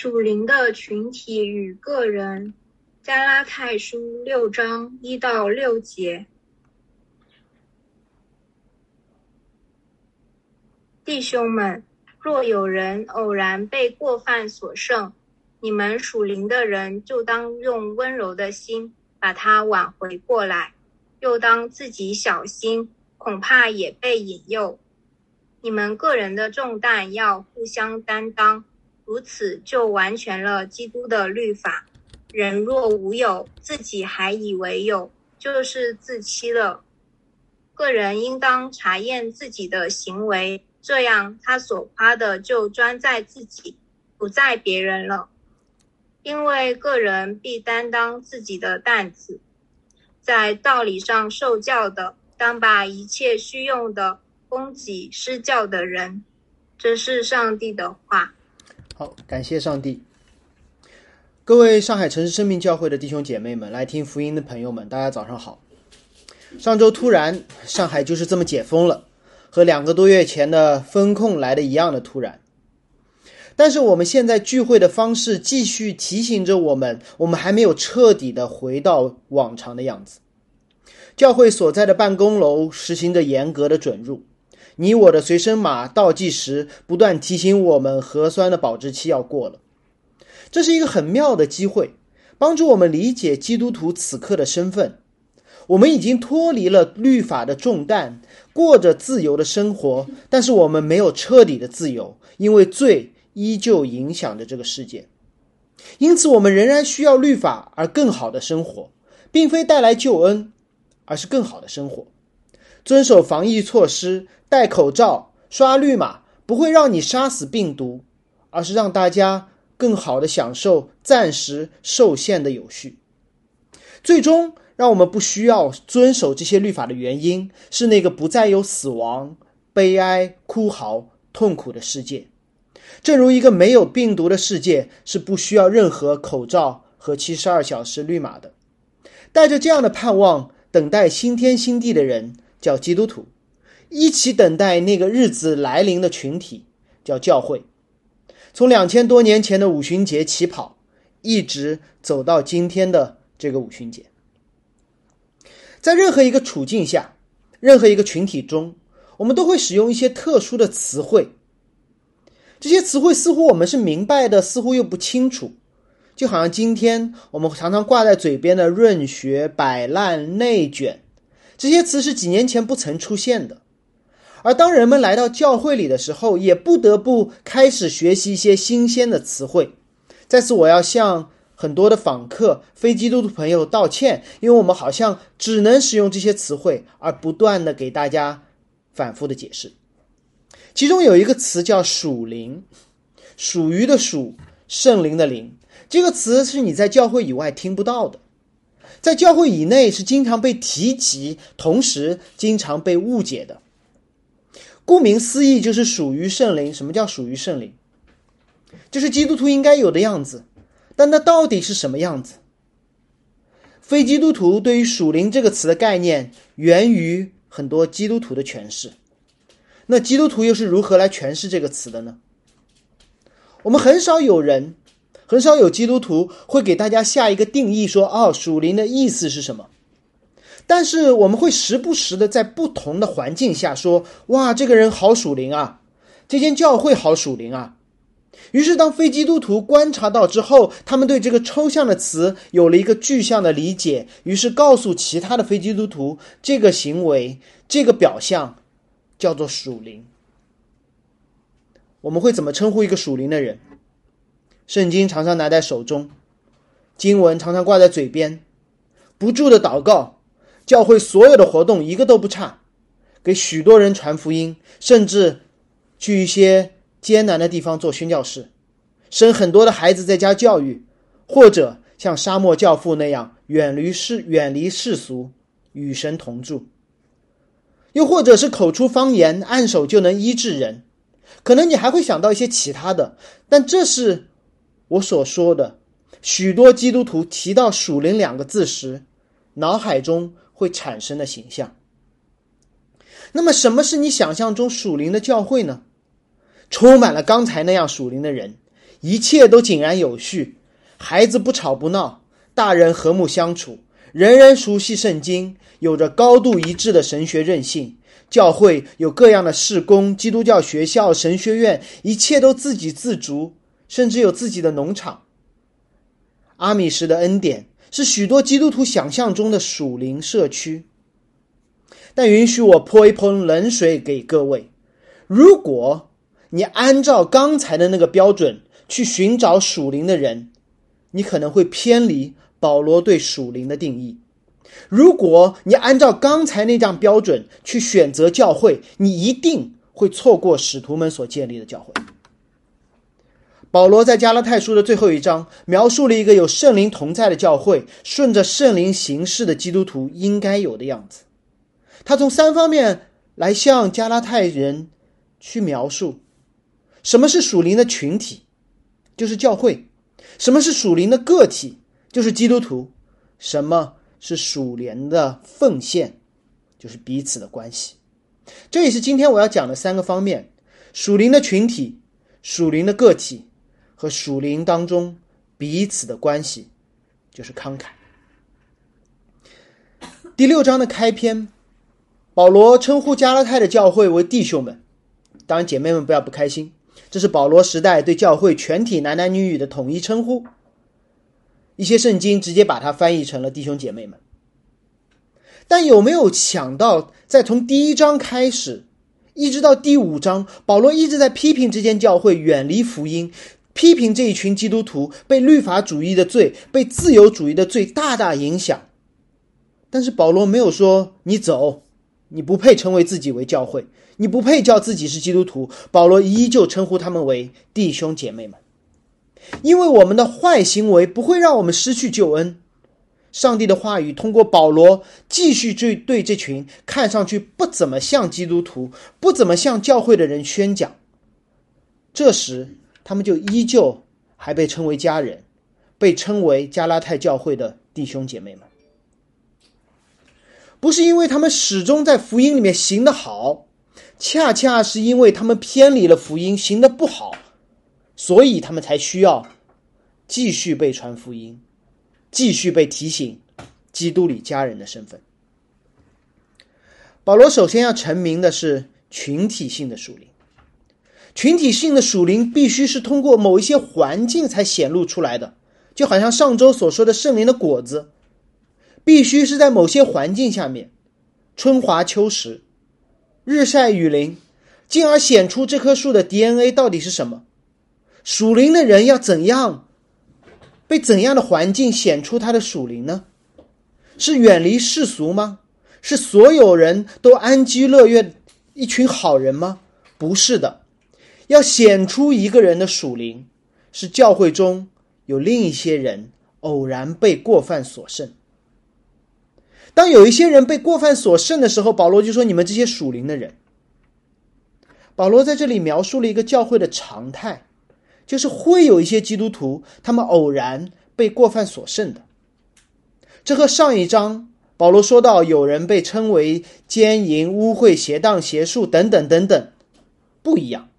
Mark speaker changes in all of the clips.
Speaker 1: 属灵的群体与个人，加拉太书六章一到六节。弟兄们，若有人偶然被过犯所胜，你们属灵的人就当用温柔的心把他挽回过来，又当自己小心，恐怕也被引诱。你们个人的重担要互相担当。如此就完全了基督的律法。人若无有，自己还以为有，就是自欺了。个人应当查验自己的行为，这样他所夸的就专在自己，不在别人了。因为个人必担当自己的担子。在道理上受教的，当把一切需用的供给施教的人。这是上帝的话。
Speaker 2: 好，感谢上帝。各位上海城市生命教会的弟兄姐妹们，来听福音的朋友们，大家早上好。上周突然，上海就是这么解封了，和两个多月前的封控来的一样的突然。但是我们现在聚会的方式继续提醒着我们，我们还没有彻底的回到往常的样子。教会所在的办公楼实行着严格的准入。你我的随身码倒计时不断提醒我们核酸的保质期要过了，这是一个很妙的机会，帮助我们理解基督徒此刻的身份。我们已经脱离了律法的重担，过着自由的生活，但是我们没有彻底的自由，因为罪依旧影响着这个世界。因此，我们仍然需要律法而更好的生活，并非带来救恩，而是更好的生活。遵守防疫措施，戴口罩，刷绿码，不会让你杀死病毒，而是让大家更好的享受暂时受限的有序。最终，让我们不需要遵守这些律法的原因，是那个不再有死亡、悲哀、哭嚎、痛苦的世界。正如一个没有病毒的世界是不需要任何口罩和七十二小时绿码的。带着这样的盼望，等待新天新地的人。叫基督徒，一起等待那个日子来临的群体叫教会。从两千多年前的五旬节起跑，一直走到今天的这个五旬节。在任何一个处境下，任何一个群体中，我们都会使用一些特殊的词汇。这些词汇似乎我们是明白的，似乎又不清楚。就好像今天我们常常挂在嘴边的“润学”“摆烂”“内卷”。这些词是几年前不曾出现的，而当人们来到教会里的时候，也不得不开始学习一些新鲜的词汇。在此，我要向很多的访客、非基督徒朋友道歉，因为我们好像只能使用这些词汇，而不断的给大家反复的解释。其中有一个词叫“属灵”，属于的属，圣灵的灵，这个词是你在教会以外听不到的。在教会以内是经常被提及，同时经常被误解的。顾名思义，就是属于圣灵。什么叫属于圣灵？就是基督徒应该有的样子。但那到底是什么样子？非基督徒对于“属灵”这个词的概念，源于很多基督徒的诠释。那基督徒又是如何来诠释这个词的呢？我们很少有人。很少有基督徒会给大家下一个定义，说哦，属灵的意思是什么？但是我们会时不时的在不同的环境下说，哇，这个人好属灵啊，这间教会好属灵啊。于是，当非基督徒观察到之后，他们对这个抽象的词有了一个具象的理解，于是告诉其他的非基督徒，这个行为、这个表象叫做属灵。我们会怎么称呼一个属灵的人？圣经常常拿在手中，经文常常挂在嘴边，不住的祷告，教会所有的活动一个都不差，给许多人传福音，甚至去一些艰难的地方做宣教士，生很多的孩子在家教育，或者像沙漠教父那样远离世远离世俗，与神同住，又或者是口出方言，按手就能医治人，可能你还会想到一些其他的，但这是。我所说的许多基督徒提到“属灵”两个字时，脑海中会产生的形象。那么，什么是你想象中属灵的教会呢？充满了刚才那样属灵的人，一切都井然有序，孩子不吵不闹，大人和睦相处，人人熟悉圣经，有着高度一致的神学韧性。教会有各样的事工，基督教学校、神学院，一切都自给自足，甚至有自己的农场。阿米什的恩典是许多基督徒想象中的属灵社区。但允许我泼一盆冷水给各位：如果你按照刚才的那个标准去寻找属灵的人，你可能会偏离保罗对属灵的定义。如果你按照刚才那张标准去选择教会，你一定会错过使徒们所建立的教会。保罗在加拉太书的最后一章描述了一个有圣灵同在的教会，顺着圣灵行事的基督徒应该有的样子。他从三方面来向加拉太人去描述：什么是属灵的群体，就是教会；什么是属灵的个体，就是基督徒；什么。是属灵的奉献，就是彼此的关系。这也是今天我要讲的三个方面：属灵的群体、属灵的个体和属灵当中彼此的关系，就是慷慨。第六章的开篇，保罗称呼加拉太的教会为弟兄们。当然，姐妹们不要不开心，这是保罗时代对教会全体男男女女的统一称呼。一些圣经直接把它翻译成了弟兄姐妹们，但有没有想到，在从第一章开始，一直到第五章，保罗一直在批评这间教会远离福音，批评这一群基督徒被律法主义的罪、被自由主义的罪大大影响。但是保罗没有说你走，你不配称为自己为教会，你不配叫自己是基督徒。保罗依旧称呼他们为弟兄姐妹们。因为我们的坏行为不会让我们失去救恩，上帝的话语通过保罗继续对对这群看上去不怎么像基督徒、不怎么像教会的人宣讲。这时，他们就依旧还被称为家人，被称为加拉太教会的弟兄姐妹们。不是因为他们始终在福音里面行得好，恰恰是因为他们偏离了福音，行得不好。所以他们才需要继续被传福音，继续被提醒基督里家人的身份。保罗首先要成名的是群体性的属灵，群体性的属灵必须是通过某一些环境才显露出来的，就好像上周所说的圣灵的果子，必须是在某些环境下面，春华秋实，日晒雨淋，进而显出这棵树的 DNA 到底是什么。属灵的人要怎样被怎样的环境显出他的属灵呢？是远离世俗吗？是所有人都安居乐业一群好人吗？不是的，要显出一个人的属灵，是教会中有另一些人偶然被过犯所胜。当有一些人被过犯所胜的时候，保罗就说：“你们这些属灵的人。”保罗在这里描述了一个教会的常态。就是会有一些基督徒，他们偶然被过犯所胜的。这和上一章保罗说到有人被称为奸淫、污秽、邪荡、邪术等等等等不一样。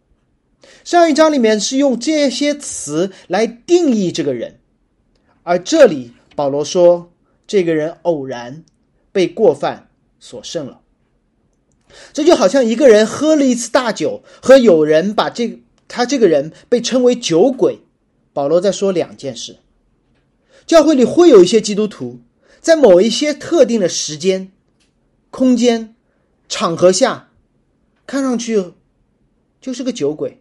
Speaker 2: 上一章里面是用这些词来定义这个人，而这里保罗说这个人偶然被过犯所胜了。这就好像一个人喝了一次大酒，和有人把这。他这个人被称为酒鬼，保罗在说两件事：教会里会有一些基督徒，在某一些特定的时间、空间、场合下，看上去就是个酒鬼，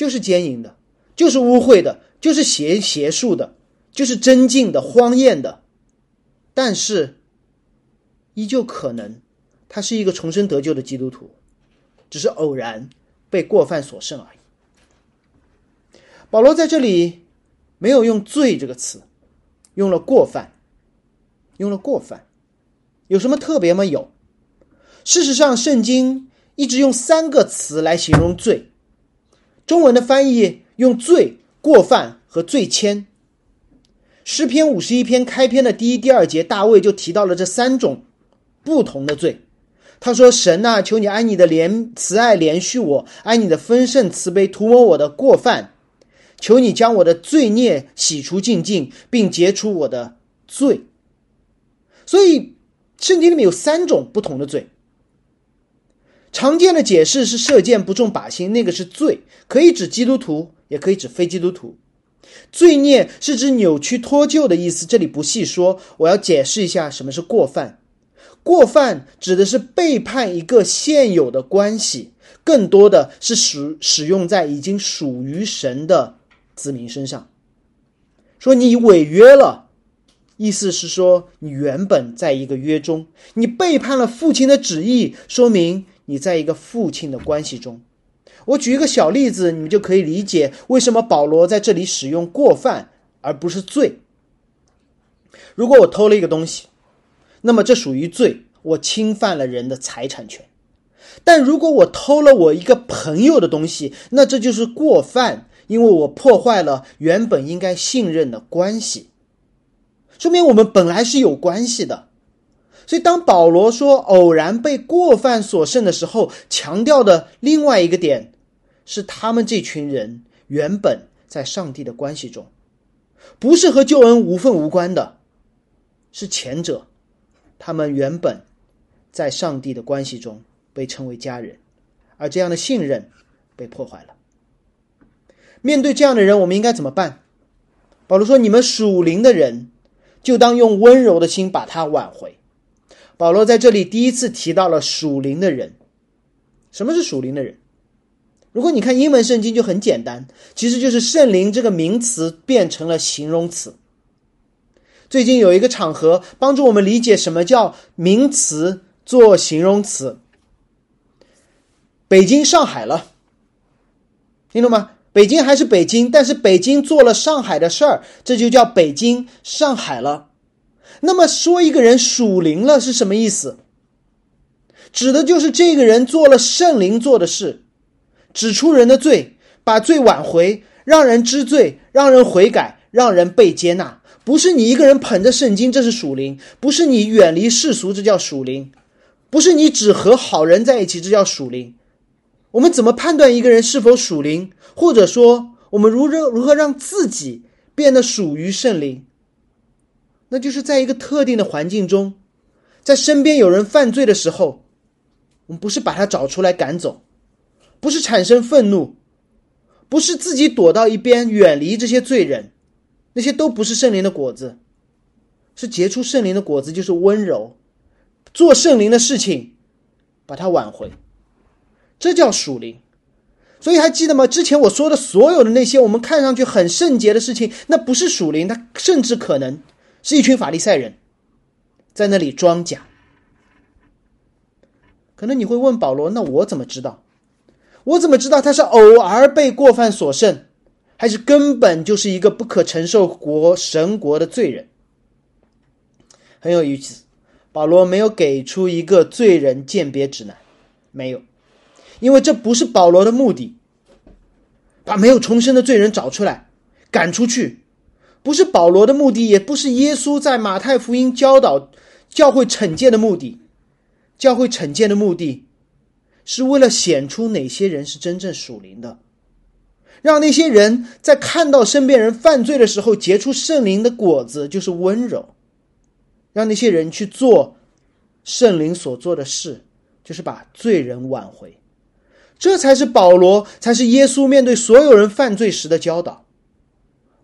Speaker 2: 就是奸淫的，就是污秽的，就是邪邪术的，就是真敬的、荒艳的，但是依旧可能他是一个重生得救的基督徒，只是偶然。被过犯所胜而已。保罗在这里没有用“罪”这个词，用了“过犯”，用了“过犯”，有什么特别吗？有。事实上，圣经一直用三个词来形容罪。中文的翻译用“罪”、“过犯”和“罪愆”。诗篇五十一篇开篇的第一、第二节，大卫就提到了这三种不同的罪。他说：“神呐，求你按你的怜慈爱怜恤我，按你的丰盛慈悲涂抹我的过犯，求你将我的罪孽洗除净净，并解除我的罪。所以，圣经里面有三种不同的罪。常见的解释是射箭不中靶心，那个是罪，可以指基督徒，也可以指非基督徒。罪孽是指扭曲脱臼的意思，这里不细说。我要解释一下什么是过犯。过犯指的是背叛一个现有的关系，更多的是使使用在已经属于神的子民身上。说你违约了，意思是说你原本在一个约中，你背叛了父亲的旨意，说明你在一个父亲的关系中。我举一个小例子，你们就可以理解为什么保罗在这里使用过犯而不是罪。如果我偷了一个东西。那么这属于罪，我侵犯了人的财产权。但如果我偷了我一个朋友的东西，那这就是过犯，因为我破坏了原本应该信任的关系，说明我们本来是有关系的。所以当保罗说偶然被过犯所胜的时候，强调的另外一个点是，他们这群人原本在上帝的关系中，不是和救恩无份无关的，是前者。他们原本在上帝的关系中被称为家人，而这样的信任被破坏了。面对这样的人，我们应该怎么办？保罗说：“你们属灵的人，就当用温柔的心把他挽回。”保罗在这里第一次提到了属灵的人。什么是属灵的人？如果你看英文圣经，就很简单，其实就是圣灵这个名词变成了形容词。最近有一个场合帮助我们理解什么叫名词做形容词。北京、上海了，听懂吗？北京还是北京，但是北京做了上海的事儿，这就叫北京、上海了。那么说一个人属灵了是什么意思？指的就是这个人做了圣灵做的事，指出人的罪，把罪挽回，让人知罪，让人悔改，让人被接纳。不是你一个人捧着圣经，这是属灵；不是你远离世俗，这叫属灵；不是你只和好人在一起，这叫属灵。我们怎么判断一个人是否属灵？或者说，我们如何如何让自己变得属于圣灵？那就是在一个特定的环境中，在身边有人犯罪的时候，我们不是把他找出来赶走，不是产生愤怒，不是自己躲到一边远离这些罪人。那些都不是圣灵的果子，是结出圣灵的果子，就是温柔，做圣灵的事情，把它挽回，这叫属灵。所以还记得吗？之前我说的所有的那些我们看上去很圣洁的事情，那不是属灵，它甚至可能是一群法利赛人在那里装假。可能你会问保罗：“那我怎么知道？我怎么知道他是偶尔被过犯所胜？”还是根本就是一个不可承受国神国的罪人，很有意思。保罗没有给出一个罪人鉴别指南，没有，因为这不是保罗的目的。把没有重生的罪人找出来，赶出去，不是保罗的目的，也不是耶稣在马太福音教导教会惩戒的目的。教会惩戒的目的，是为了显出哪些人是真正属灵的。让那些人在看到身边人犯罪的时候结出圣灵的果子，就是温柔；让那些人去做圣灵所做的事，就是把罪人挽回。这才是保罗，才是耶稣面对所有人犯罪时的教导。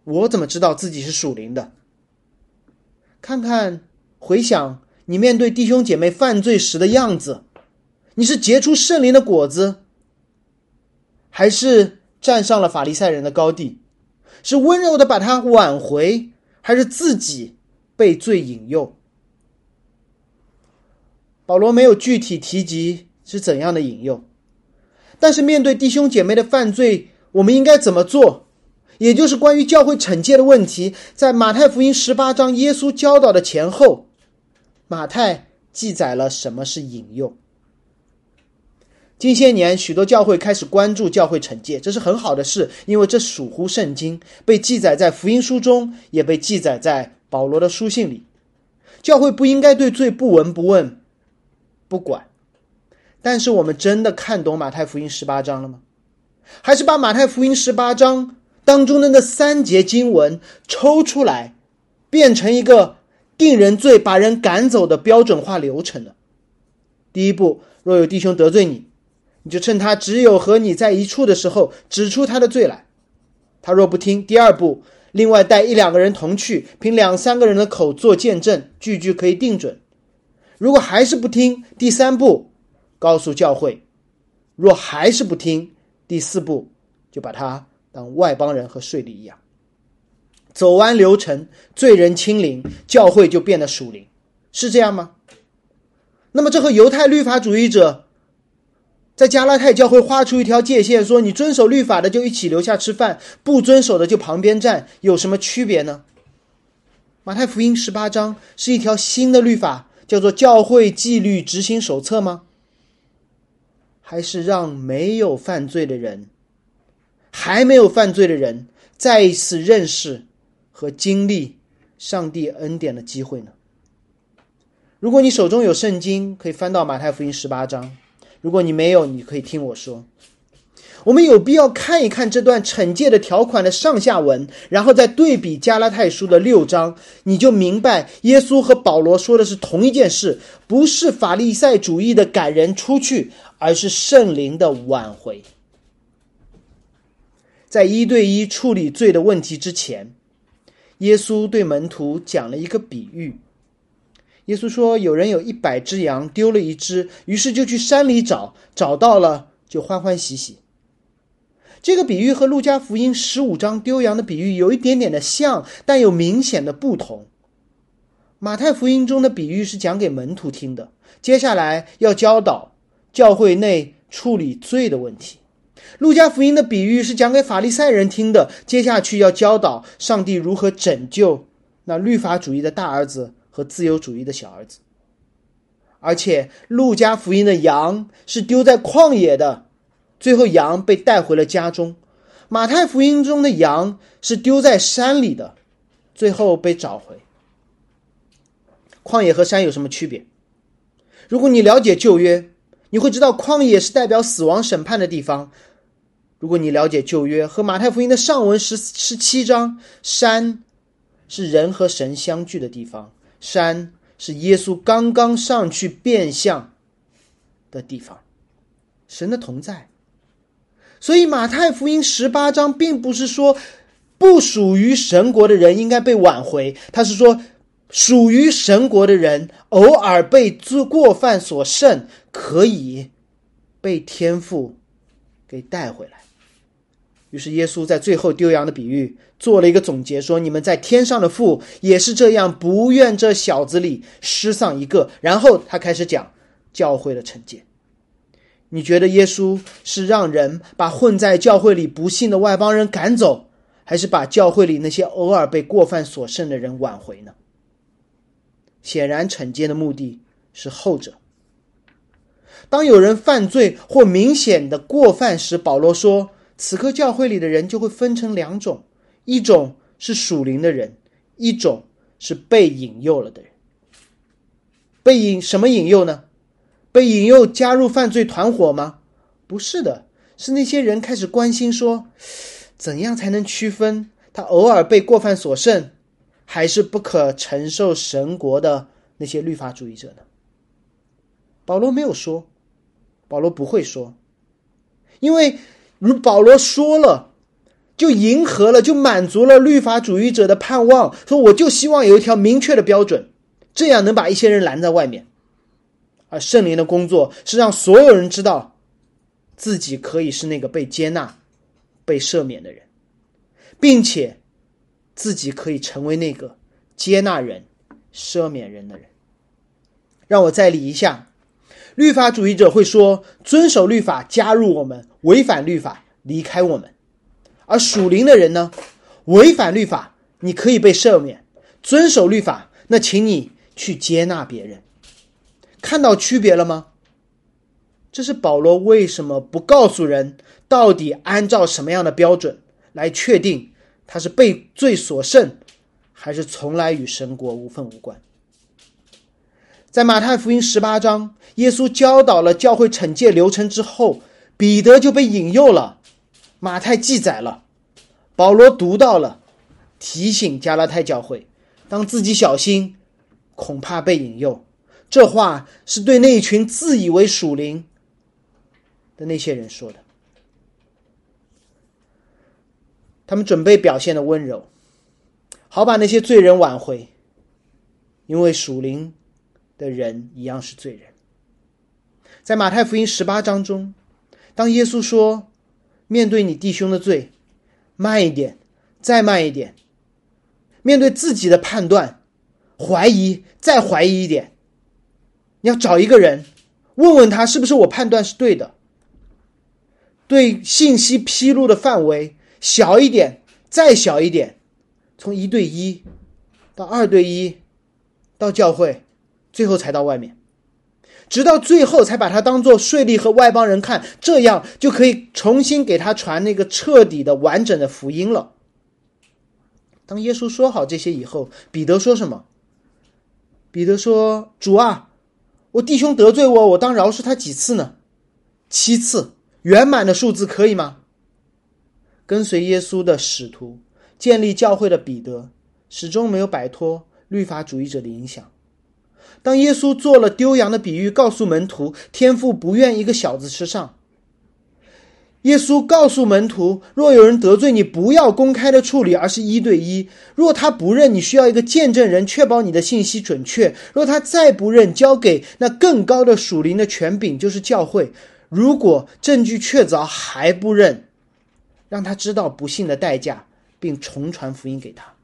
Speaker 2: 我怎么知道自己是属灵的？看看，回想你面对弟兄姐妹犯罪时的样子，你是结出圣灵的果子，还是？站上了法利赛人的高地，是温柔的把他挽回，还是自己被罪引诱？保罗没有具体提及是怎样的引诱，但是面对弟兄姐妹的犯罪，我们应该怎么做？也就是关于教会惩戒的问题，在马太福音十八章耶稣教导的前后，马太记载了什么是引诱。近些年，许多教会开始关注教会惩戒，这是很好的事，因为这属乎圣经，被记载在福音书中，也被记载在保罗的书信里。教会不应该对罪不闻不问、不管。但是，我们真的看懂马太福音十八章了吗？还是把马太福音十八章当中的那三节经文抽出来，变成一个定人罪、把人赶走的标准化流程了？第一步，若有弟兄得罪你，你就趁他只有和你在一处的时候，指出他的罪来。他若不听，第二步，另外带一两个人同去，凭两三个人的口做见证，句句可以定准。如果还是不听，第三步，告诉教会；若还是不听，第四步，就把他当外邦人和税吏一样。走完流程，罪人清零，教会就变得属灵，是这样吗？那么，这和犹太律法主义者在加拉太教会画出一条界限，说你遵守律法的就一起留下吃饭，不遵守的就旁边站，有什么区别呢？马太福音十八章是一条新的律法。叫做教会纪律执行手册吗？还是让没有犯罪的人，还没有犯罪的人再一次认识和经历上帝恩典的机会呢？如果你手中有圣经，可以翻到马太福音十八章；如果你没有，你可以听我说。我们有必要看一看这段惩戒的条款的上下文，然后再对比加拉太书的六章，你就明白耶稣和保罗说的是同一件事，不是法利赛主义的赶人出去，而是圣灵的挽回。在一对一处理罪的问题之前，耶稣对门徒讲了一个比喻。耶稣说：“有人有一百只羊，丢了一只，于是就去山里找，找到了就欢欢喜喜。”这个比喻和路加福音十五章丢羊的比喻有一点点的像，但有明显的不同。马太福音中的比喻是讲给门徒听的，接下来要教导教会内处理罪的问题；路加福音的比喻是讲给法利赛人听的，接下去要教导上帝如何拯救那律法主义的大儿子和自由主义的小儿子。而且，路加福音的羊是丢在旷野的。最后，羊被带回了家中。马太福音中的羊是丢在山里的，最后被找回。旷野和山有什么区别？如果你了解旧约，你会知道旷野是代表死亡审判的地方。如果你了解旧约和马太福音的上文十十七章，山是人和神相聚的地方，山是耶稣刚刚上去变相的地方，神的同在。所以，马太福音十八章并不是说不属于神国的人应该被挽回，他是说属于神国的人偶尔被做过犯所胜，可以被天父给带回来。于是，耶稣在最后丢羊的比喻做了一个总结，说：“你们在天上的父也是这样，不愿这小子里失丧一个。”然后他开始讲教会的惩戒。你觉得耶稣是让人把混在教会里不幸的外邦人赶走，还是把教会里那些偶尔被过犯所胜的人挽回呢？显然，惩戒的目的是后者。当有人犯罪或明显的过犯时，保罗说，此刻教会里的人就会分成两种：一种是属灵的人，一种是被引诱了的人。被引什么引诱呢？被引诱加入犯罪团伙吗？不是的，是那些人开始关心说，怎样才能区分他偶尔被过犯所胜，还是不可承受神国的那些律法主义者呢？保罗没有说，保罗不会说，因为如保罗说了，就迎合了，就满足了律法主义者的盼望。说我就希望有一条明确的标准，这样能把一些人拦在外面。而圣灵的工作是让所有人知道，自己可以是那个被接纳、被赦免的人，并且自己可以成为那个接纳人、赦免人的人。让我再理一下：律法主义者会说，遵守律法加入我们，违反律法离开我们；而属灵的人呢，违反律法你可以被赦免，遵守律法那请你去接纳别人。看到区别了吗？这是保罗为什么不告诉人到底按照什么样的标准来确定他是被罪所胜，还是从来与神国无分无关？在马太福音十八章，耶稣教导了教会惩戒流程之后，彼得就被引诱了。马太记载了，保罗读到了，提醒加拉太教会，当自己小心，恐怕被引诱。这话是对那一群自以为属灵的那些人说的。他们准备表现的温柔，好把那些罪人挽回，因为属灵的人一样是罪人。在马太福音十八章中，当耶稣说：“面对你弟兄的罪，慢一点，再慢一点；面对自己的判断，怀疑，再怀疑一点。你要找一个人，问问他是不是我判断是对的。对信息披露的范围。”小一点，再小一点，从一对一到二对一，到教会，最后才到外面，直到最后才把他当做税吏和外邦人看，这样就可以重新给他传那个彻底的、完整的福音了。当耶稣说好这些以后，彼得说什么？彼得说：“主啊，我弟兄得罪我，我当饶恕他几次呢？七次，圆满的数字可以吗？”跟随耶稣的使徒，建立教会的彼得，始终没有摆脱律法主义者的影响。当耶稣做了丢羊的比喻，告诉门徒天父不愿一个小子吃上。耶稣告诉门徒，若有人得罪你，不要公开的处理，而是一对一。若他不认，你需要一个见证人，确保你的信息准确。若他再不认，交给那更高的属灵的权柄，就是教会。如果证据确凿还不认，让他知道不幸的代价，并重传福音给他。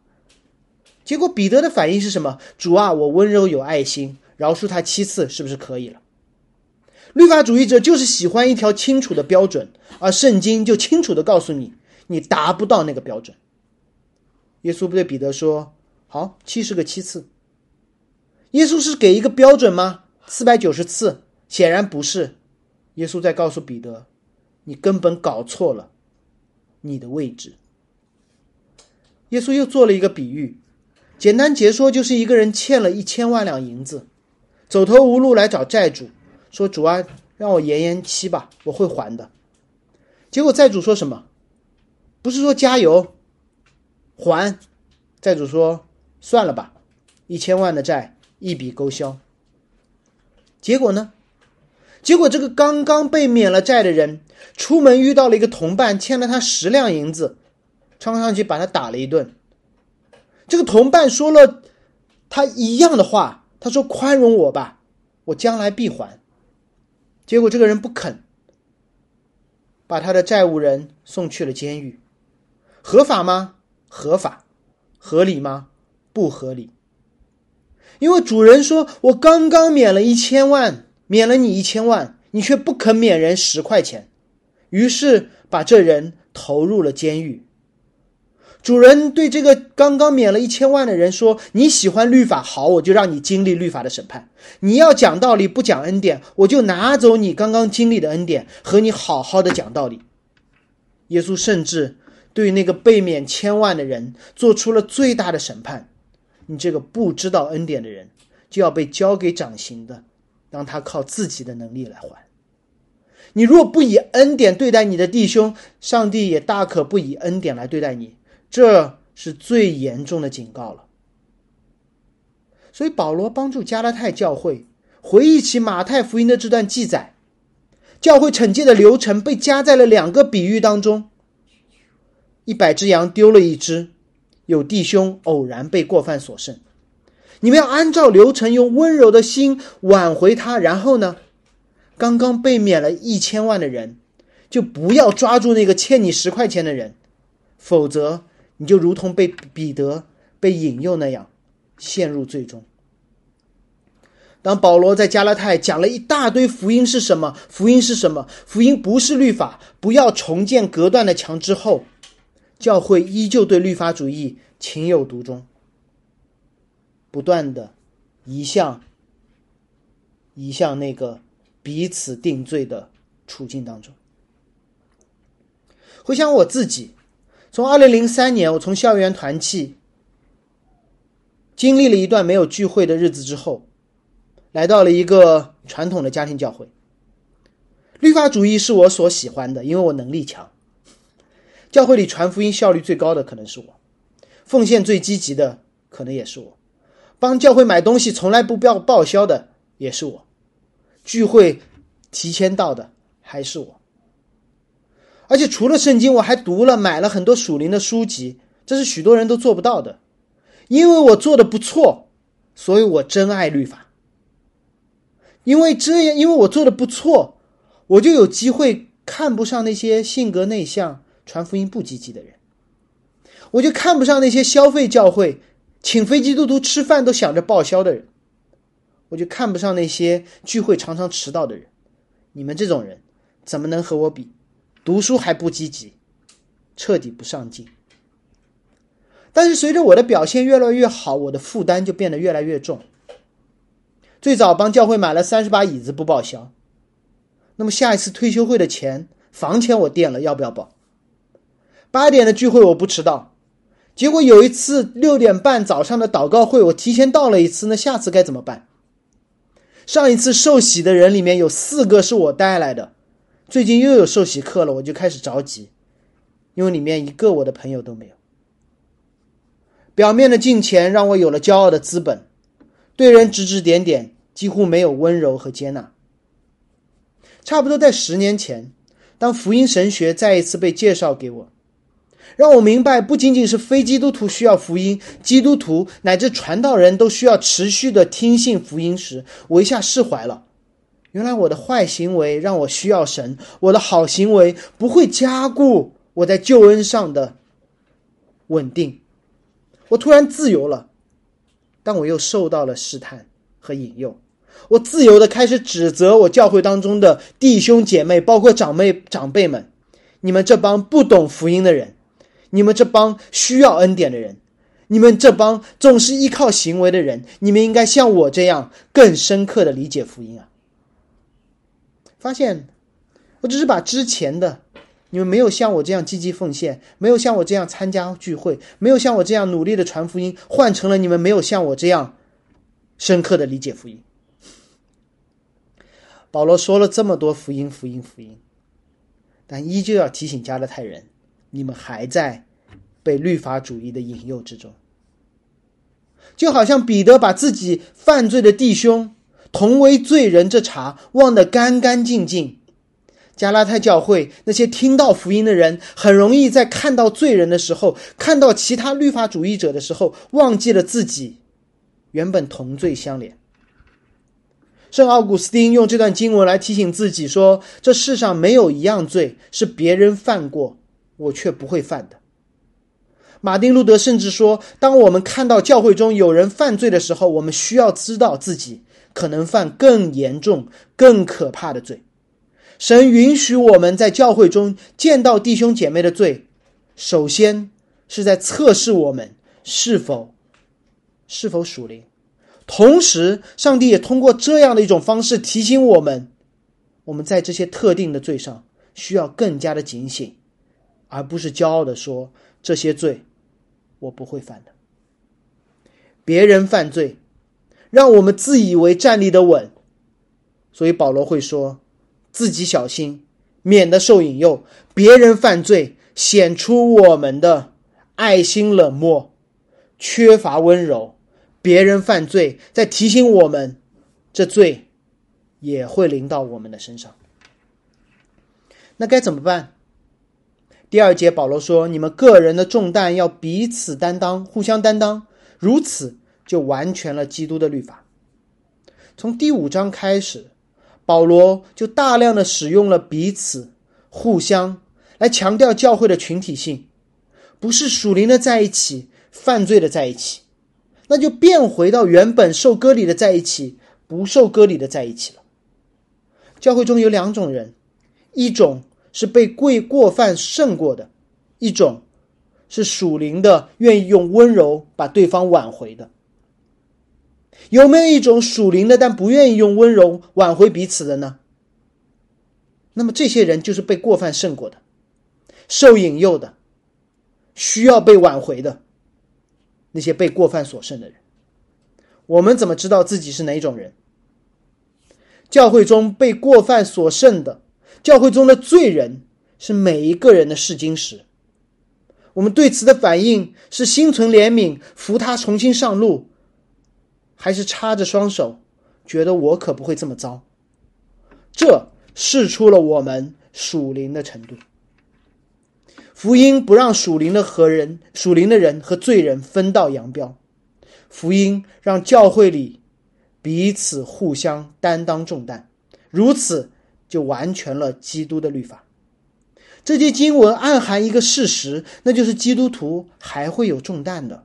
Speaker 2: 结果彼得的反应是什么？主啊，我温柔有爱心，饶恕他七次，是不是可以了？律法主义者就是喜欢一条清楚的标准，而圣经就清楚的告诉你，你达不到那个标准。耶稣不对彼得说：“好，七十个七次。”耶稣是给一个标准吗？四百九十次？显然不是。耶稣在告诉彼得：“你根本搞错了。”你的位置。耶稣又做了一个比喻，简单解说就是一个人欠了一千万两银子，走投无路来找债主，说：“主啊，让我延延期吧，我会还的。”结果债主说什么？不是说加油还？债主说：“算了吧，一千万的债一笔勾销。”结果呢？结果这个刚刚被免了债的人。出门遇到了一个同伴，欠了他十两银子，冲上去把他打了一顿。这个同伴说了他一样的话，他说：“宽容我吧，我将来必还。”结果这个人不肯，把他的债务人送去了监狱。合法吗？合法。合理吗？不合理。因为主人说：“我刚刚免了一千万，免了你一千万，你却不肯免人十块钱。”于是把这人投入了监狱。主人对这个刚刚免了一千万的人说：“你喜欢律法，好，我就让你经历律法的审判。你要讲道理，不讲恩典，我就拿走你刚刚经历的恩典，和你好好的讲道理。”耶稣甚至对那个被免千万的人做出了最大的审判：“你这个不知道恩典的人，就要被交给掌刑的，让他靠自己的能力来还。”你若不以恩典对待你的弟兄，上帝也大可不以恩典来对待你，这是最严重的警告了。所以保罗帮助加拉太教会回忆起马太福音的这段记载，教会惩戒的流程被加在了两个比喻当中：一百只羊丢了一只，有弟兄偶然被过犯所胜，你们要按照流程，用温柔的心挽回他，然后呢？刚刚被免了一千万的人，就不要抓住那个欠你十块钱的人，否则你就如同被彼得被引诱那样，陷入最终。当保罗在加拉太讲了一大堆福音是什么，福音是什么，福音不是律法，不要重建隔断的墙之后，教会依旧对律法主义情有独钟，不断的移向移向那个。彼此定罪的处境当中，回想我自己，从二零零三年我从校园团契经历了一段没有聚会的日子之后，来到了一个传统的家庭教会。律法主义是我所喜欢的，因为我能力强。教会里传福音效率最高的可能是我，奉献最积极的可能也是我，帮教会买东西从来不报报销的也是我，聚会提前到的还是我。而且除了圣经，我还读了买了很多属灵的书籍，这是许多人都做不到的。因为我做的不错，所以我真爱律法。因为这样，因为我做的不错，我就有机会看不上那些性格内向、传福音不积极的人。我就看不上那些消费教会、请非基督徒吃饭都想着报销的人。我就看不上那些聚会常常迟到的人。你们这种人怎么能和我比？读书还不积极，彻底不上进。但是随着我的表现越来越好，我的负担就变得越来越重。最早帮教会买了三十把椅子不报销，那么下一次退休会的钱、房钱我垫了，要不要报？八点的聚会我不迟到，结果有一次六点半早上的祷告会我提前到了一次，那下次该怎么办？上一次受洗的人里面有四个是我带来的。最近又有受洗课了，我就开始着急，因为里面一个我的朋友都没有。表面的金钱让我有了骄傲的资本，对人指指点点，几乎没有温柔和接纳。差不多在十年前，当福音神学再一次被介绍给我，让我明白不仅仅是非基督徒需要福音，基督徒乃至传道人都需要持续的听信福音时，我一下释怀了。原来我的坏行为让我需要神，我的好行为不会加固我在救恩上的稳定。我突然自由了，但我又受到了试探和引诱。我自由的开始指责我教会当中的弟兄姐妹，包括长辈长辈们，你们这帮不懂福音的人，你们这帮需要恩典的人，你们这帮总是依靠行为的人，你们应该像我这样更深刻的理解福音啊！发现，我只是把之前的你们没有像我这样积极奉献，没有像我这样参加聚会，没有像我这样努力的传福音，换成了你们没有像我这样深刻的理解福音。保罗说了这么多福音，福音，福音，但依旧要提醒加勒泰人，你们还在被律法主义的引诱之中，就好像彼得把自己犯罪的弟兄。同为罪人，这茶忘得干干净净。加拉太教会那些听到福音的人，很容易在看到罪人的时候，看到其他律法主义者的时候，忘记了自己原本同罪相连。圣奥古斯丁用这段经文来提醒自己说：“这世上没有一样罪是别人犯过，我却不会犯的。”马丁路德甚至说：“当我们看到教会中有人犯罪的时候，我们需要知道自己。”可能犯更严重、更可怕的罪。神允许我们在教会中见到弟兄姐妹的罪，首先是在测试我们是否是否属灵。同时，上帝也通过这样的一种方式提醒我们，我们在这些特定的罪上需要更加的警醒，而不是骄傲的说这些罪我不会犯的。别人犯罪。让我们自以为站立的稳，所以保罗会说：“自己小心，免得受引诱；别人犯罪，显出我们的爱心冷漠、缺乏温柔；别人犯罪，在提醒我们，这罪也会临到我们的身上。那该怎么办？”第二节，保罗说：“你们个人的重担要彼此担当，互相担当，如此。”就完全了基督的律法。从第五章开始，保罗就大量的使用了彼此、互相来强调教会的群体性，不是属灵的在一起，犯罪的在一起，那就变回到原本受割礼的在一起，不受割礼的在一起了。教会中有两种人，一种是被贵过犯胜过的，一种是属灵的，愿意用温柔把对方挽回的。有没有一种属灵的，但不愿意用温柔挽回彼此的呢？那么这些人就是被过犯胜过的，受引诱的，需要被挽回的那些被过犯所胜的人。我们怎么知道自己是哪种人？教会中被过犯所胜的，教会中的罪人是每一个人的试金石。我们对此的反应是心存怜悯，扶他重新上路，还是插着双手，觉得我可不会这么糟？这试出了我们属灵的程度。福音不让属灵的和人、属灵的人和罪人分道扬镳，福音让教会里彼此互相担当重担，如此就完全了基督的律法。这些经文暗含一个事实，那就是基督徒还会有重担的。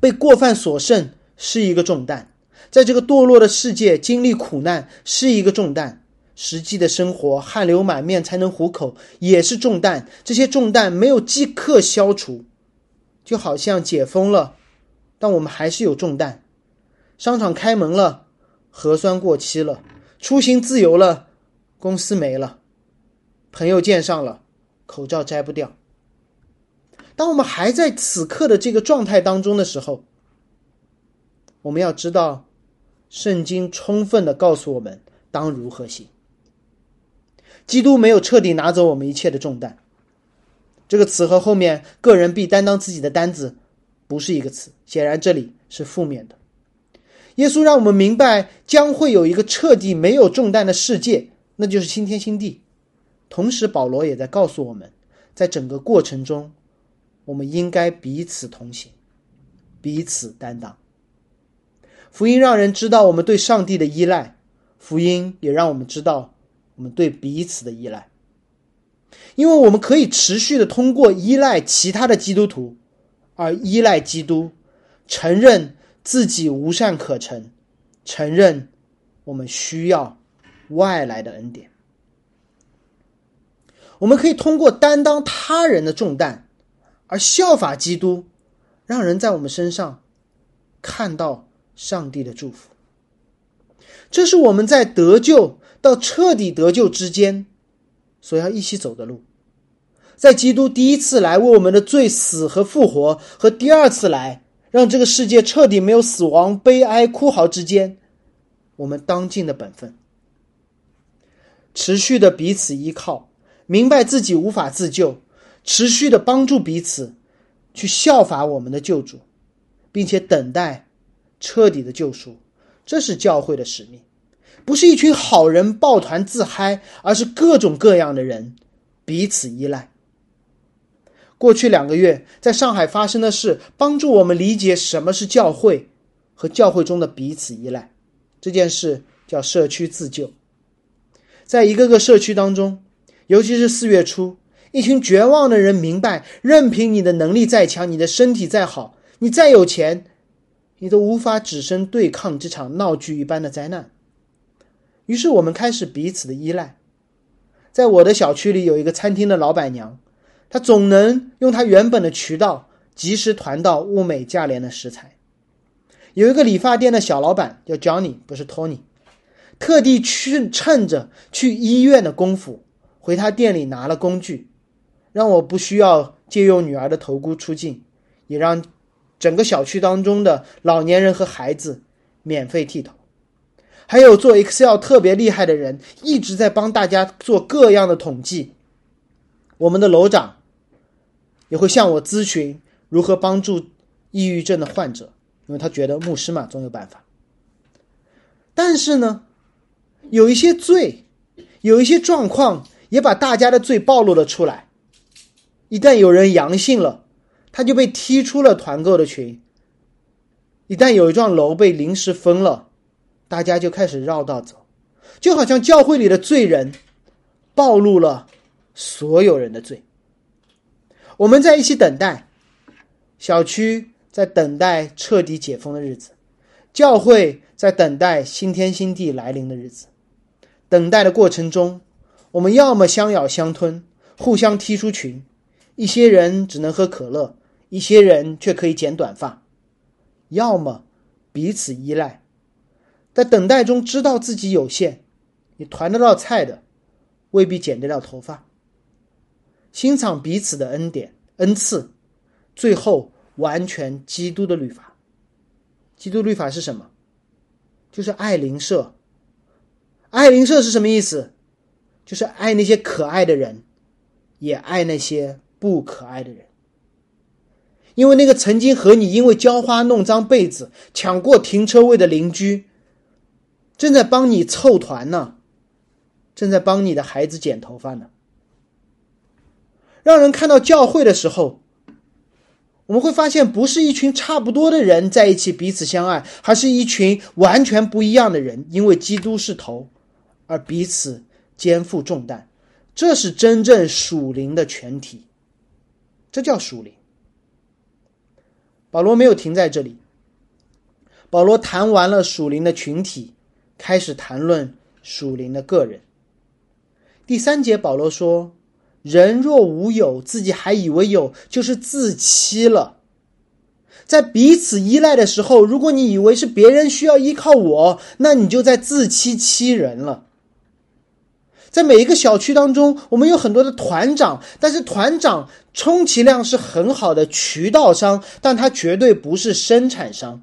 Speaker 2: 被过犯所剩是一个重担，在这个堕落的世界经历苦难是一个重担，实际的生活汗流满面才能糊口也是重担。这些重担没有即刻消除，就好像解封了，但我们还是有重担。商场开门了，核酸过期了，出行自由了，公司没了。朋友见上了，口罩摘不掉。当我们还在此刻的这个状态当中的时候，我们要知道，圣经充分的告诉我们当如何行。基督没有彻底拿走我们一切的重担。这个词和后面“个人必担当自己的担子”不是一个词，显然这里是负面的。耶稣让我们明白，将会有一个彻底没有重担的世界，那就是新天新地。同时，保罗也在告诉我们，在整个过程中，我们应该彼此同行，彼此担当。福音让人知道我们对上帝的依赖，福音也让我们知道我们对彼此的依赖。因为我们可以持续的通过依赖其他的基督徒，而依赖基督，承认自己无善可陈，承认我们需要外来的恩典。我们可以通过担当他人的重担，而效法基督，让人在我们身上看到上帝的祝福。这是我们在得救到彻底得救之间所要一起走的路。在基督第一次来为我们的罪死和复活，和第二次来让这个世界彻底没有死亡、悲哀、哭嚎之间，我们当尽的本分，持续的彼此依靠。明白自己无法自救，持续的帮助彼此，去效法我们的救主，并且等待彻底的救赎，这是教会的使命，不是一群好人抱团自嗨，而是各种各样的人彼此依赖。过去两个月在上海发生的事，帮助我们理解什么是教会和教会中的彼此依赖。这件事叫社区自救，在一个个社区当中。尤其是四月初，一群绝望的人明白，任凭你的能力再强，你的身体再好，你再有钱，你都无法只身对抗这场闹剧一般的灾难。于是我们开始彼此的依赖。在我的小区里有一个餐厅的老板娘，她总能用她原本的渠道及时团到物美价廉的食材。有一个理发店的小老板叫 Johnny，不是 Tony，特地去趁着去医院的功夫。回他店里拿了工具，让我不需要借用女儿的头箍出镜，也让整个小区当中的老年人和孩子免费剃头。还有做 Excel 特别厉害的人，一直在帮大家做各样的统计。我们的楼长也会向我咨询如何帮助抑郁症的患者，因为他觉得牧师嘛总有办法。但是呢，有一些罪，有一些状况。也把大家的罪暴露了出来。一旦有人阳性了，他就被踢出了团购的群。一旦有一幢楼被临时封了，大家就开始绕道走，就好像教会里的罪人暴露了所有人的罪。我们在一起等待，小区在等待彻底解封的日子，教会在等待新天新地来临的日子。等待的过程中。我们要么相咬相吞，互相踢出群；一些人只能喝可乐，一些人却可以剪短发；要么彼此依赖，在等待中知道自己有限，你团得到菜的未必剪得了头发。欣赏彼此的恩典恩赐，最后完全基督的律法。基督律法是什么？就是爱邻舍。爱邻舍是什么意思？就是爱那些可爱的人，也爱那些不可爱的人，因为那个曾经和你因为浇花弄脏被子、抢过停车位的邻居，正在帮你凑团呢，正在帮你的孩子剪头发呢。让人看到教会的时候，我们会发现，不是一群差不多的人在一起彼此相爱，而是一群完全不一样的人，因为基督是头，而彼此肩负重担。这是真正属灵的全体，这叫属灵。保罗没有停在这里，保罗谈完了属灵的群体，开始谈论属灵的个人。第三节，保罗说。人若无有，自己还以为有，就是自欺了。在彼此依赖的时候，如果你以为是别人需要依靠我，那你就在自欺欺人了。在每一个小区当中，我们有很多的团长，但是团长充其量是很好的渠道商，但他绝对不是生产商。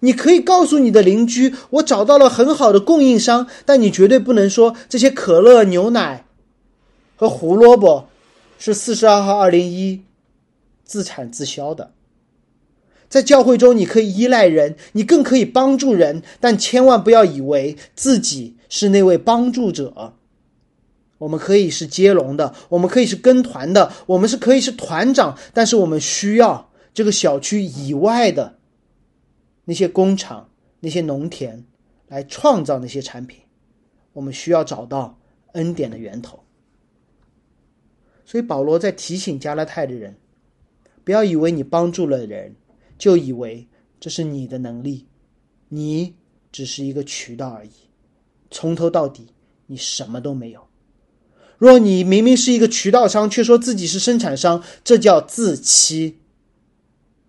Speaker 2: 你可以告诉你的邻居，我找到了很好的供应商，但你绝对不能说这些可乐、牛奶。和胡萝卜是四十二号二零一自产自销的。在教会中，你可以依赖人，你更可以帮助人，但千万不要以为自己是那位帮助者。我们可以是接龙的，我们可以是跟团的，我们是可以是团长，但是我们需要这个小区以外的那些工厂、那些农田来创造那些产品。我们需要找到恩典的源头。所以保罗在提醒加拉太的人，不要以为你帮助了人，就以为这是你的能力，你只是一个渠道而已，从头到底你什么都没有。若你明明是一个渠道商，却说自己是生产商，这叫自欺，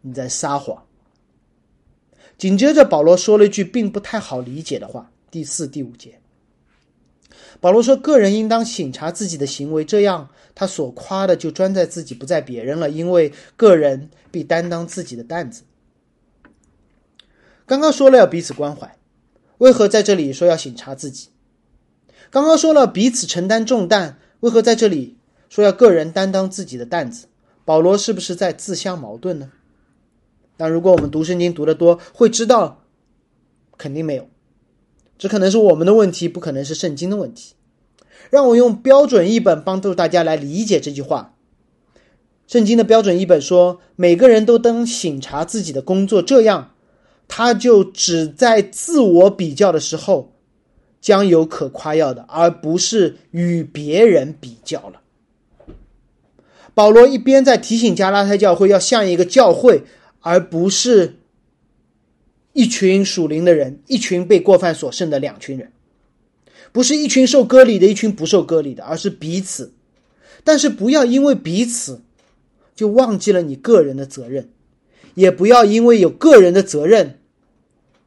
Speaker 2: 你在撒谎。紧接着保罗说了一句并不太好理解的话，第四、第五节。保罗说：“个人应当省察自己的行为，这样他所夸的就专在自己，不在别人了。因为个人必担当自己的担子。”刚刚说了要彼此关怀，为何在这里说要省察自己？刚刚说了彼此承担重担，为何在这里说要个人担当自己的担子？保罗是不是在自相矛盾呢？但如果我们读圣经读得多，会知道肯定没有。这可能是我们的问题，不可能是圣经的问题。让我用标准译本帮助大家来理解这句话。圣经的标准译本说：“每个人都当省察自己的工作，这样他就只在自我比较的时候将有可夸耀的，而不是与别人比较了。”保罗一边在提醒加拉太教会要像一个教会，而不是。一群属灵的人，一群被过犯所剩的两群人，不是一群受割礼的，一群不受割礼的，而是彼此。但是不要因为彼此，就忘记了你个人的责任，也不要因为有个人的责任，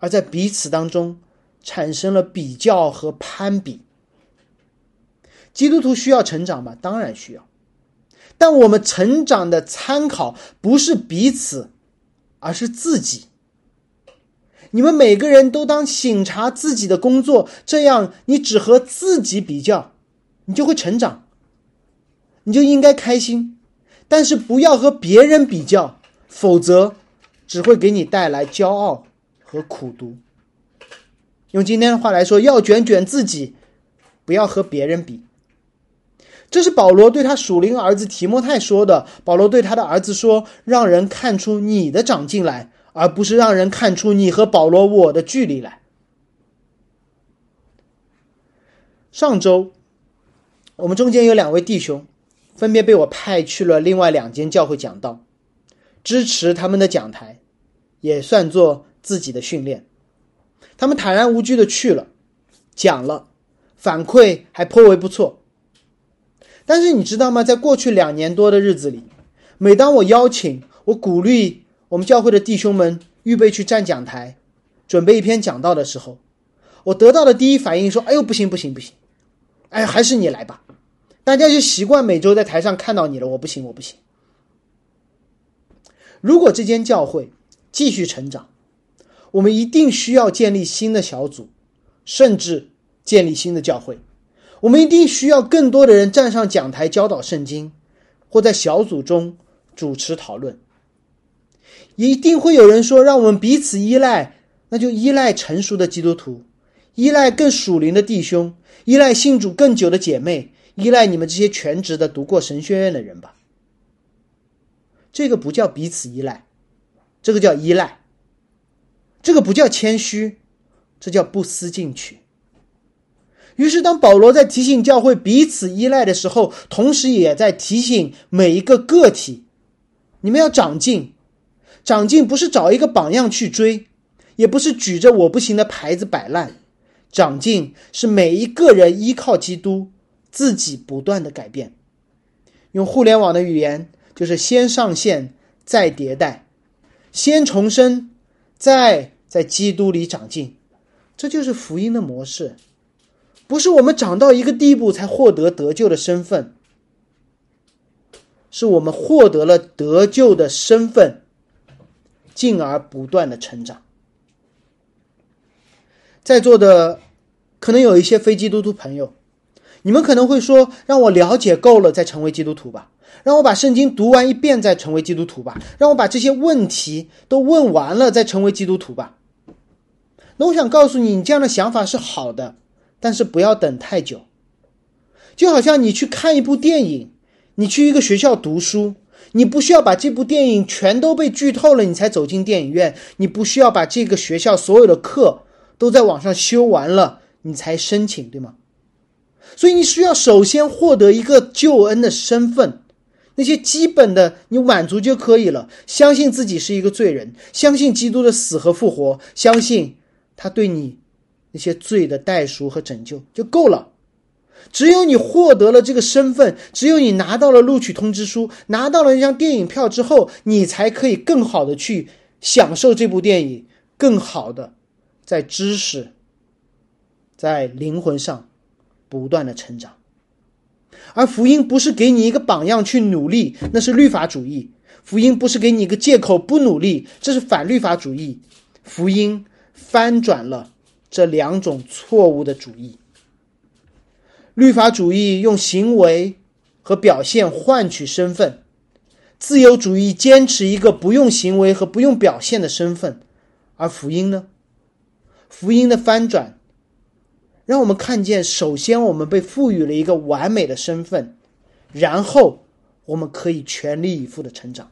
Speaker 2: 而在彼此当中产生了比较和攀比。基督徒需要成长吗？当然需要，但我们成长的参考不是彼此，而是自己。你们每个人都当醒察自己的工作，这样你只和自己比较，你就会成长，你就应该开心。但是不要和别人比较，否则只会给你带来骄傲和苦读。用今天的话来说，要卷卷自己，不要和别人比。这是保罗对他属灵儿子提摩太说的。保罗对他的儿子说：“让人看出你的长进来。”而不是让人看出你和保罗我的距离来。上周，我们中间有两位弟兄，分别被我派去了另外两间教会讲道，支持他们的讲台，也算作自己的训练。他们坦然无惧的去了，讲了，反馈还颇为不错。但是你知道吗？在过去两年多的日子里，每当我邀请、我鼓励。我们教会的弟兄们预备去站讲台，准备一篇讲道的时候，我得到的第一反应说：“哎呦，不行不行不行！哎，还是你来吧。”大家就习惯每周在台上看到你了，我不行我不行。如果这间教会继续成长，我们一定需要建立新的小组，甚至建立新的教会。我们一定需要更多的人站上讲台教导圣经，或在小组中主持讨论。一定会有人说，让我们彼此依赖，那就依赖成熟的基督徒，依赖更属灵的弟兄，依赖信主更久的姐妹，依赖你们这些全职的读过神学院的人吧。这个不叫彼此依赖，这个叫依赖。这个不叫谦虚，这叫不思进取。于是，当保罗在提醒教会彼此依赖的时候，同时也在提醒每一个个体：你们要长进。长进不是找一个榜样去追，也不是举着我不行的牌子摆烂。长进是每一个人依靠基督，自己不断的改变。用互联网的语言，就是先上线，再迭代，先重生，再在基督里长进。这就是福音的模式，不是我们长到一个地步才获得得救的身份，是我们获得了得救的身份。进而不断的成长。在座的可能有一些非基督徒朋友，你们可能会说：“让我了解够了再成为基督徒吧，让我把圣经读完一遍再成为基督徒吧，让我把这些问题都问完了再成为基督徒吧。”我想告诉你，你这样的想法是好的，但是不要等太久。就好像你去看一部电影，你去一个学校读书。你不需要把这部电影全都被剧透了，你才走进电影院；你不需要把这个学校所有的课都在网上修完了，你才申请，对吗？所以你需要首先获得一个救恩的身份，那些基本的你满足就可以了。相信自己是一个罪人，相信基督的死和复活，相信他对你那些罪的代赎和拯救就够了。只有你获得了这个身份，只有你拿到了录取通知书，拿到了一张电影票之后，你才可以更好的去享受这部电影，更好的在知识、在灵魂上不断的成长。而福音不是给你一个榜样去努力，那是律法主义；福音不是给你一个借口不努力，这是反律法主义。福音翻转了这两种错误的主义。律法主义用行为和表现换取身份，自由主义坚持一个不用行为和不用表现的身份，而福音呢？福音的翻转，让我们看见：首先，我们被赋予了一个完美的身份，然后我们可以全力以赴的成长。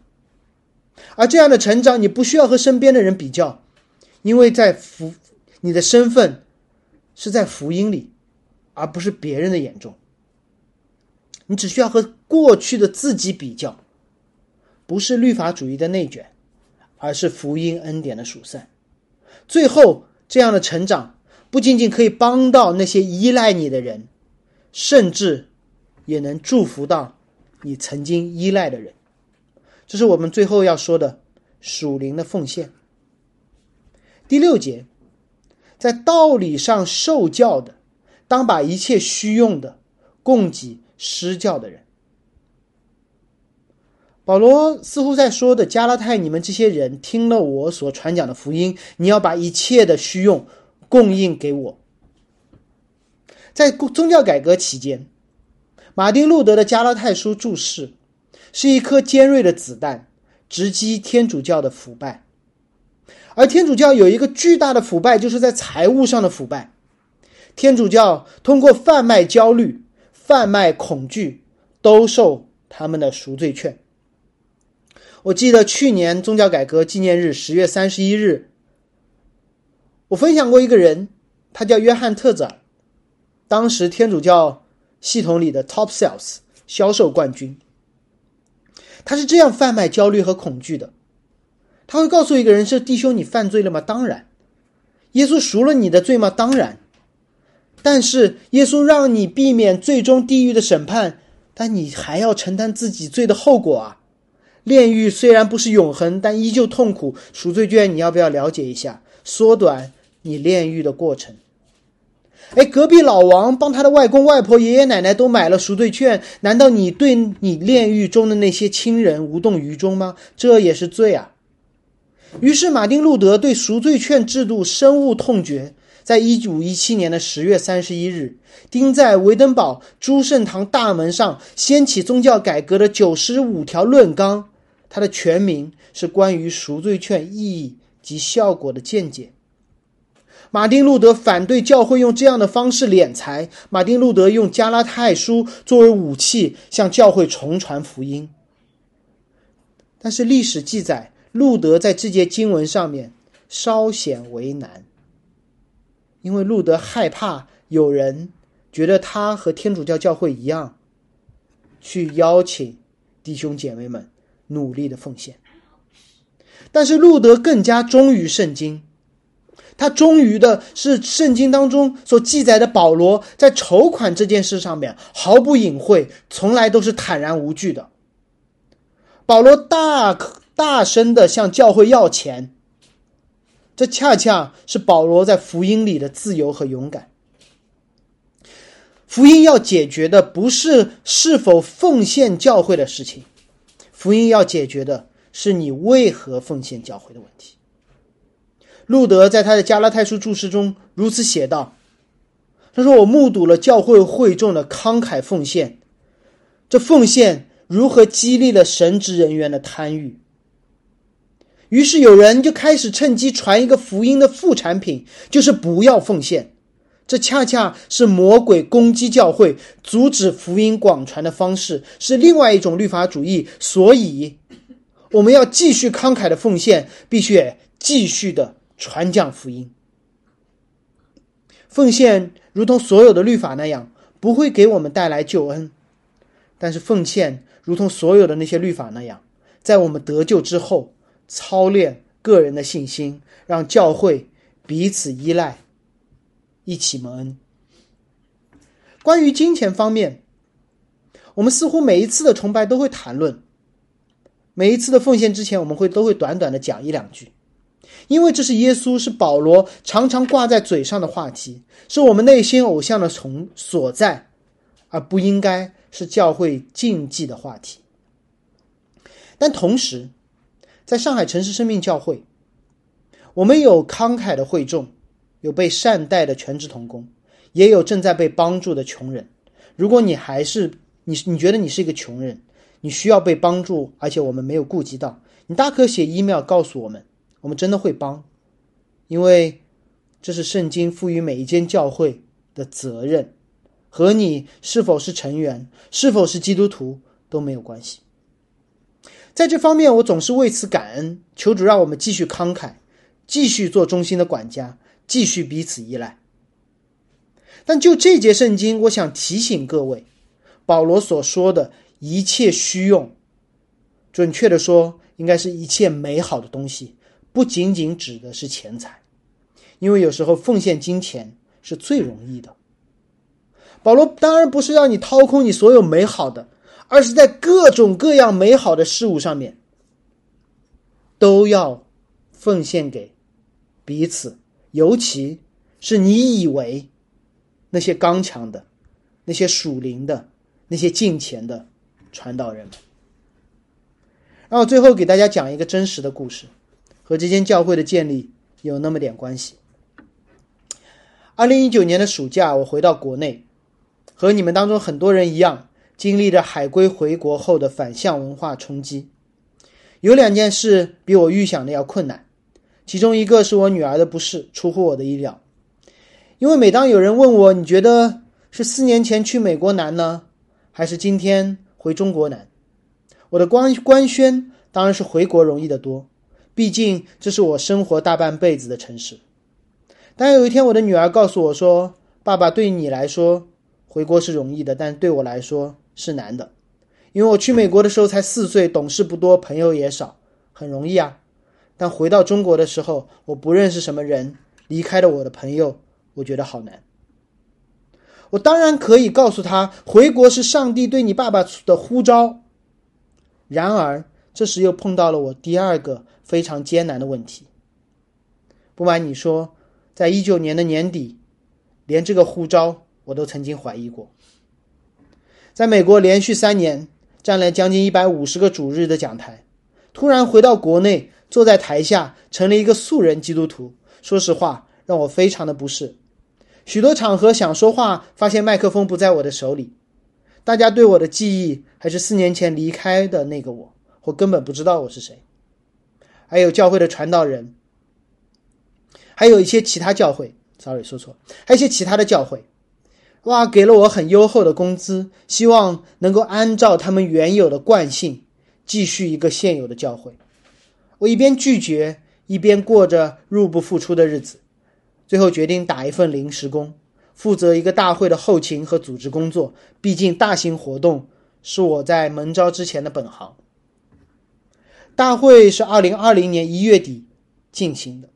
Speaker 2: 而这样的成长，你不需要和身边的人比较，因为在福，你的身份是在福音里。而不是别人的眼中，你只需要和过去的自己比较，不是律法主义的内卷，而是福音恩典的数散。最后，这样的成长不仅仅可以帮到那些依赖你的人，甚至也能祝福到你曾经依赖的人。这是我们最后要说的属灵的奉献。第六节，在道理上受教的。当把一切虚用的供给施教的人，保罗似乎在说的加拉太，你们这些人听了我所传讲的福音，你要把一切的虚用供应给我。在宗教改革期间，马丁路德的加拉太书注释是一颗尖锐的子弹，直击天主教的腐败。而天主教有一个巨大的腐败，就是在财务上的腐败。天主教通过贩卖焦虑、贩卖恐惧，兜售他们的赎罪券。我记得去年宗教改革纪念日十月三十一日，我分享过一个人，他叫约翰特泽尔，当时天主教系统里的 top sales 销售冠军。他是这样贩卖焦虑和恐惧的，他会告诉一个人：“是弟兄，你犯罪了吗？当然。耶稣赎了你的罪吗？当然。”但是耶稣让你避免最终地狱的审判，但你还要承担自己罪的后果啊！炼狱虽然不是永恒，但依旧痛苦。赎罪券你要不要了解一下？缩短你炼狱的过程。哎，隔壁老王帮他的外公外婆、爷爷奶奶都买了赎罪券，难道你对你炼狱中的那些亲人无动于衷吗？这也是罪啊！于是马丁路德对赎罪券制度深恶痛绝。在一五一七年的十月三十一日，钉在维登堡诸圣堂大门上掀起宗教改革的九十五条论纲，它的全名是《关于赎罪券意义及效果的见解》。马丁·路德反对教会用这样的方式敛财。马丁·路德用加拉太书作为武器，向教会重传福音。但是历史记载，路德在这节经文上面稍显为难，因为路德害怕有人觉得他和天主教教会一样，去邀请弟兄姐妹们努力的奉献。但是路德更加忠于圣经。他忠于的是圣经当中所记载的保罗在筹款这件事上面毫不隐晦，从来都是坦然无惧的。保罗大可大声的向教会要钱，这恰恰是保罗在福音里的自由和勇敢。福音要解决的不是是否奉献教会的事情，福音要解决的是你为何奉献教会的问题。路德在他的加拉太书注释中如此写道：“他说，我目睹了教会会众的慷慨奉献，这奉献如何激励了神职人员的贪欲。于是有人就开始趁机传一个福音的副产品，就是不要奉献。这恰恰是魔鬼攻击教会、阻止福音广传的方式，是另外一种律法主义。所以，我们要继续慷慨的奉献，必须继续的。”传讲福音，奉献如同所有的律法那样，不会给我们带来救恩；但是奉献如同所有的那些律法那样，在我们得救之后，操练个人的信心，让教会彼此依赖，一起蒙恩。关于金钱方面，我们似乎每一次的崇拜都会谈论，每一次的奉献之前，我们会都会短短的讲一两句。因为这是耶稣，是保罗常常挂在嘴上的话题，是我们内心偶像的从所在，而不应该是教会禁忌的话题。但同时，在上海城市生命教会，我们有慷慨的会众，有被善待的全职童工，也有正在被帮助的穷人。如果你还是你，你觉得你是一个穷人，你需要被帮助，而且我们没有顾及到，你大可写 email 告诉我们。我们真的会帮，因为这是圣经赋予每一间教会的责任，和你是否是成员、是否是基督徒都没有关系。在这方面，我总是为此感恩，求主让我们继续慷慨，继续做忠心的管家，继续彼此依赖。但就这节圣经，我想提醒各位，保罗所说的一切虚用，准确的说，应该是一切美好的东西。不仅仅指的是钱财，因为有时候奉献金钱是最容易的。保罗当然不是让你掏空你所有美好的，而是在各种各样美好的事物上面，都要奉献给彼此，尤其是你以为那些刚强的、那些属灵的、那些敬虔的传道人们。然后最后给大家讲一个真实的故事。和这间教会的建立有那么点关系。二零一九年的暑假，我回到国内，和你们当中很多人一样，经历着海归回国后的反向文化冲击。有两件事比我预想的要困难，其中一个是我女儿的不适，出乎我的意料。因为每当有人问我，你觉得是四年前去美国难呢，还是今天回中国难？我的官官宣当然是回国容易得多。毕竟这是我生活大半辈子的城市。当有一天我的女儿告诉我说：“爸爸，对你来说回国是容易的，但对我来说是难的，因为我去美国的时候才四岁，懂事不多，朋友也少，很容易啊。但回到中国的时候，我不认识什么人，离开了我的朋友，我觉得好难。我当然可以告诉他，回国是上帝对你爸爸的呼召。然而这时又碰到了我第二个。”非常艰难的问题。不瞒你说，在一九年的年底，连这个护照我都曾经怀疑过。在美国连续三年站了将近一百五十个主日的讲台，突然回到国内，坐在台下成了一个素人基督徒。说实话，让我非常的不适。许多场合想说话，发现麦克风不在我的手里。大家对我的记忆还是四年前离开的那个我，我根本不知道我是谁。还有教会的传道人，还有一些其他教会，sorry 说错，还有一些其他的教会，哇，给了我很优厚的工资，希望能够按照他们原有的惯性继续一个现有的教会。我一边拒绝，一边过着入不敷出的日子，最后决定打一份临时工。负责一个大会的后勤和组织工作，毕竟大型活动是我在门招之前的本行。大会是二零二零年一月底进行的，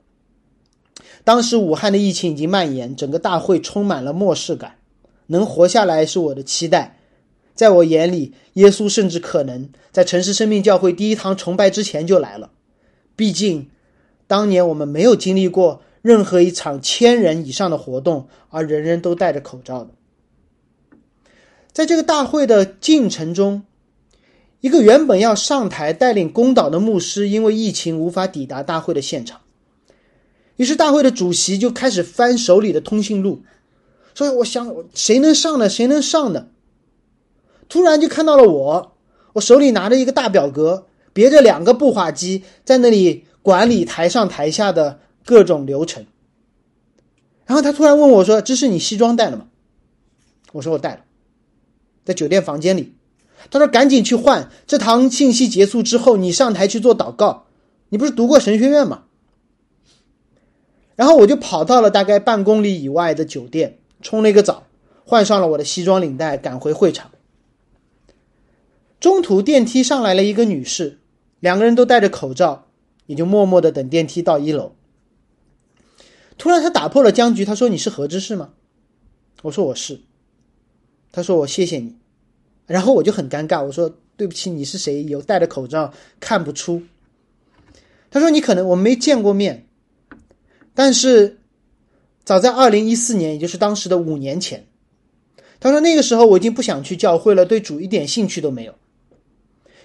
Speaker 2: 当时武汉的疫情已经蔓延，整个大会充满了末世感。能活下来是我的期待，在我眼里，耶稣甚至可能在城市生命教会第一堂崇拜之前就来了。毕竟，当年我们没有经历过。任何一场千人以上的活动，而人人都戴着口罩的，在这个大会的进程中，一个原本要上台带领公祷的牧师，因为疫情无法抵达大会的现场，于是大会的主席就开始翻手里的通讯录，说：“我想谁能上呢？谁能上呢？”突然就看到了我，我手里拿着一个大表格，别着两个步话机，在那里管理台上台下的。各种流程，然后他突然问我说：“这是你西装带了吗？”我说：“我带了，在酒店房间里。”他说：“赶紧去换，这堂信息结束之后，你上台去做祷告。你不是读过神学院吗？”然后我就跑到了大概半公里以外的酒店，冲了一个澡，换上了我的西装领带，赶回会场。中途电梯上来了一个女士，两个人都戴着口罩，也就默默的等电梯到一楼。突然，他打破了僵局。他说：“你是何知士吗？”我说：“我是。”他说：“我谢谢你。”然后我就很尴尬，我说：“对不起，你是谁？有戴着口罩看不出。”他说：“你可能我们没见过面，但是早在二零一四年，也就是当时的五年前，他说那个时候我已经不想去教会了，对主一点兴趣都没有。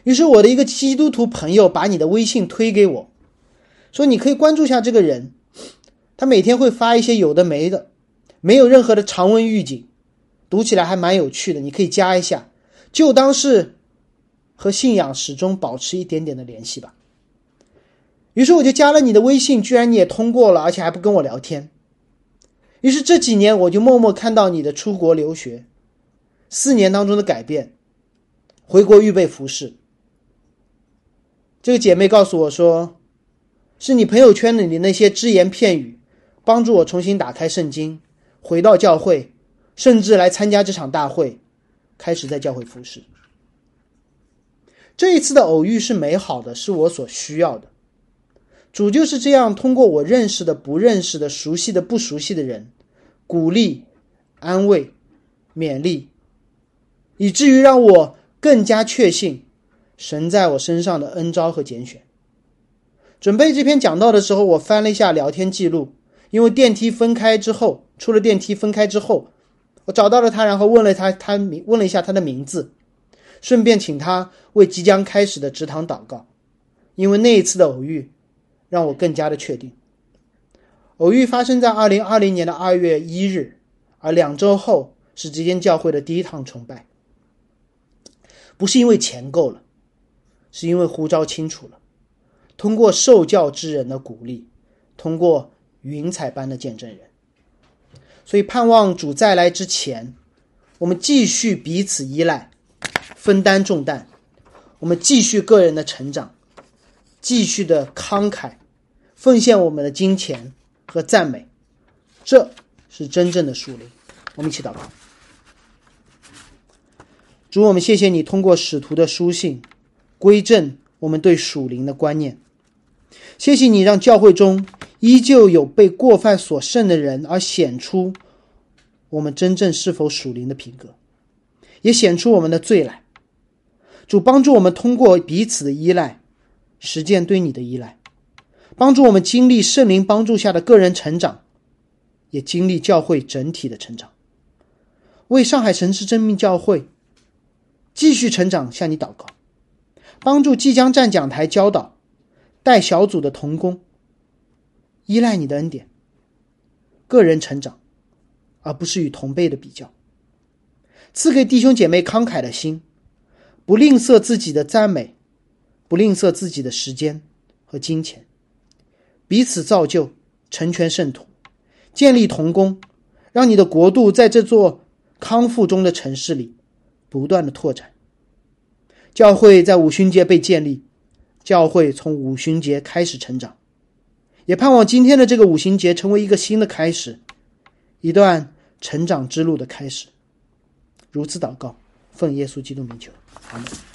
Speaker 2: 于是我的一个基督徒朋友把你的微信推给我，说你可以关注一下这个人。”他每天会发一些有的没的，没有任何的长文预警，读起来还蛮有趣的。你可以加一下，就当是和信仰始终保持一点点的联系吧。于是我就加了你的微信，居然你也通过了，而且还不跟我聊天。于是这几年我就默默看到你的出国留学，四年当中的改变，回国预备服饰。这个姐妹告诉我说，是你朋友圈里的那些只言片语。帮助我重新打开圣经，回到教会，甚至来参加这场大会，开始在教会服饰。这一次的偶遇是美好的，是我所需要的。主就是这样通过我认识的、不认识的、熟悉的、不熟悉的人，鼓励、安慰、勉励，以至于让我更加确信神在我身上的恩招和拣选。准备这篇讲道的时候，我翻了一下聊天记录。因为电梯分开之后，出了电梯分开之后，我找到了他，然后问了他，他问了一下他的名字，顺便请他为即将开始的职堂祷告。因为那一次的偶遇，让我更加的确定，偶遇发生在二零二零年的二月一日，而两周后是这间教会的第一趟崇拜。不是因为钱够了，是因为呼召清楚了，通过受教之人的鼓励，通过。云彩般的见证人，所以盼望主再来之前，我们继续彼此依赖，分担重担；我们继续个人的成长，继续的慷慨，奉献我们的金钱和赞美。这是真正的属灵。我们一起祷告：主，我们谢谢你通过使徒的书信，归正我们对属灵的观念。谢谢你让教会中。依旧有被过犯所胜的人，而显出我们真正是否属灵的品格，也显出我们的罪来。主帮助我们通过彼此的依赖，实践对你的依赖，帮助我们经历圣灵帮助下的个人成长，也经历教会整体的成长。为上海神之真命教会继续成长，向你祷告，帮助即将站讲台教导、带小组的童工。依赖你的恩典，个人成长，而不是与同辈的比较。赐给弟兄姐妹慷慨的心，不吝啬自己的赞美，不吝啬自己的时间和金钱，彼此造就，成全圣徒，建立同工，让你的国度在这座康复中的城市里不断的拓展。教会在五旬节被建立，教会从五旬节开始成长，也盼望今天的这个五旬节成为一个新的开始，一段成长之路的开始。如此祷告，奉耶稣基督名求，阿门。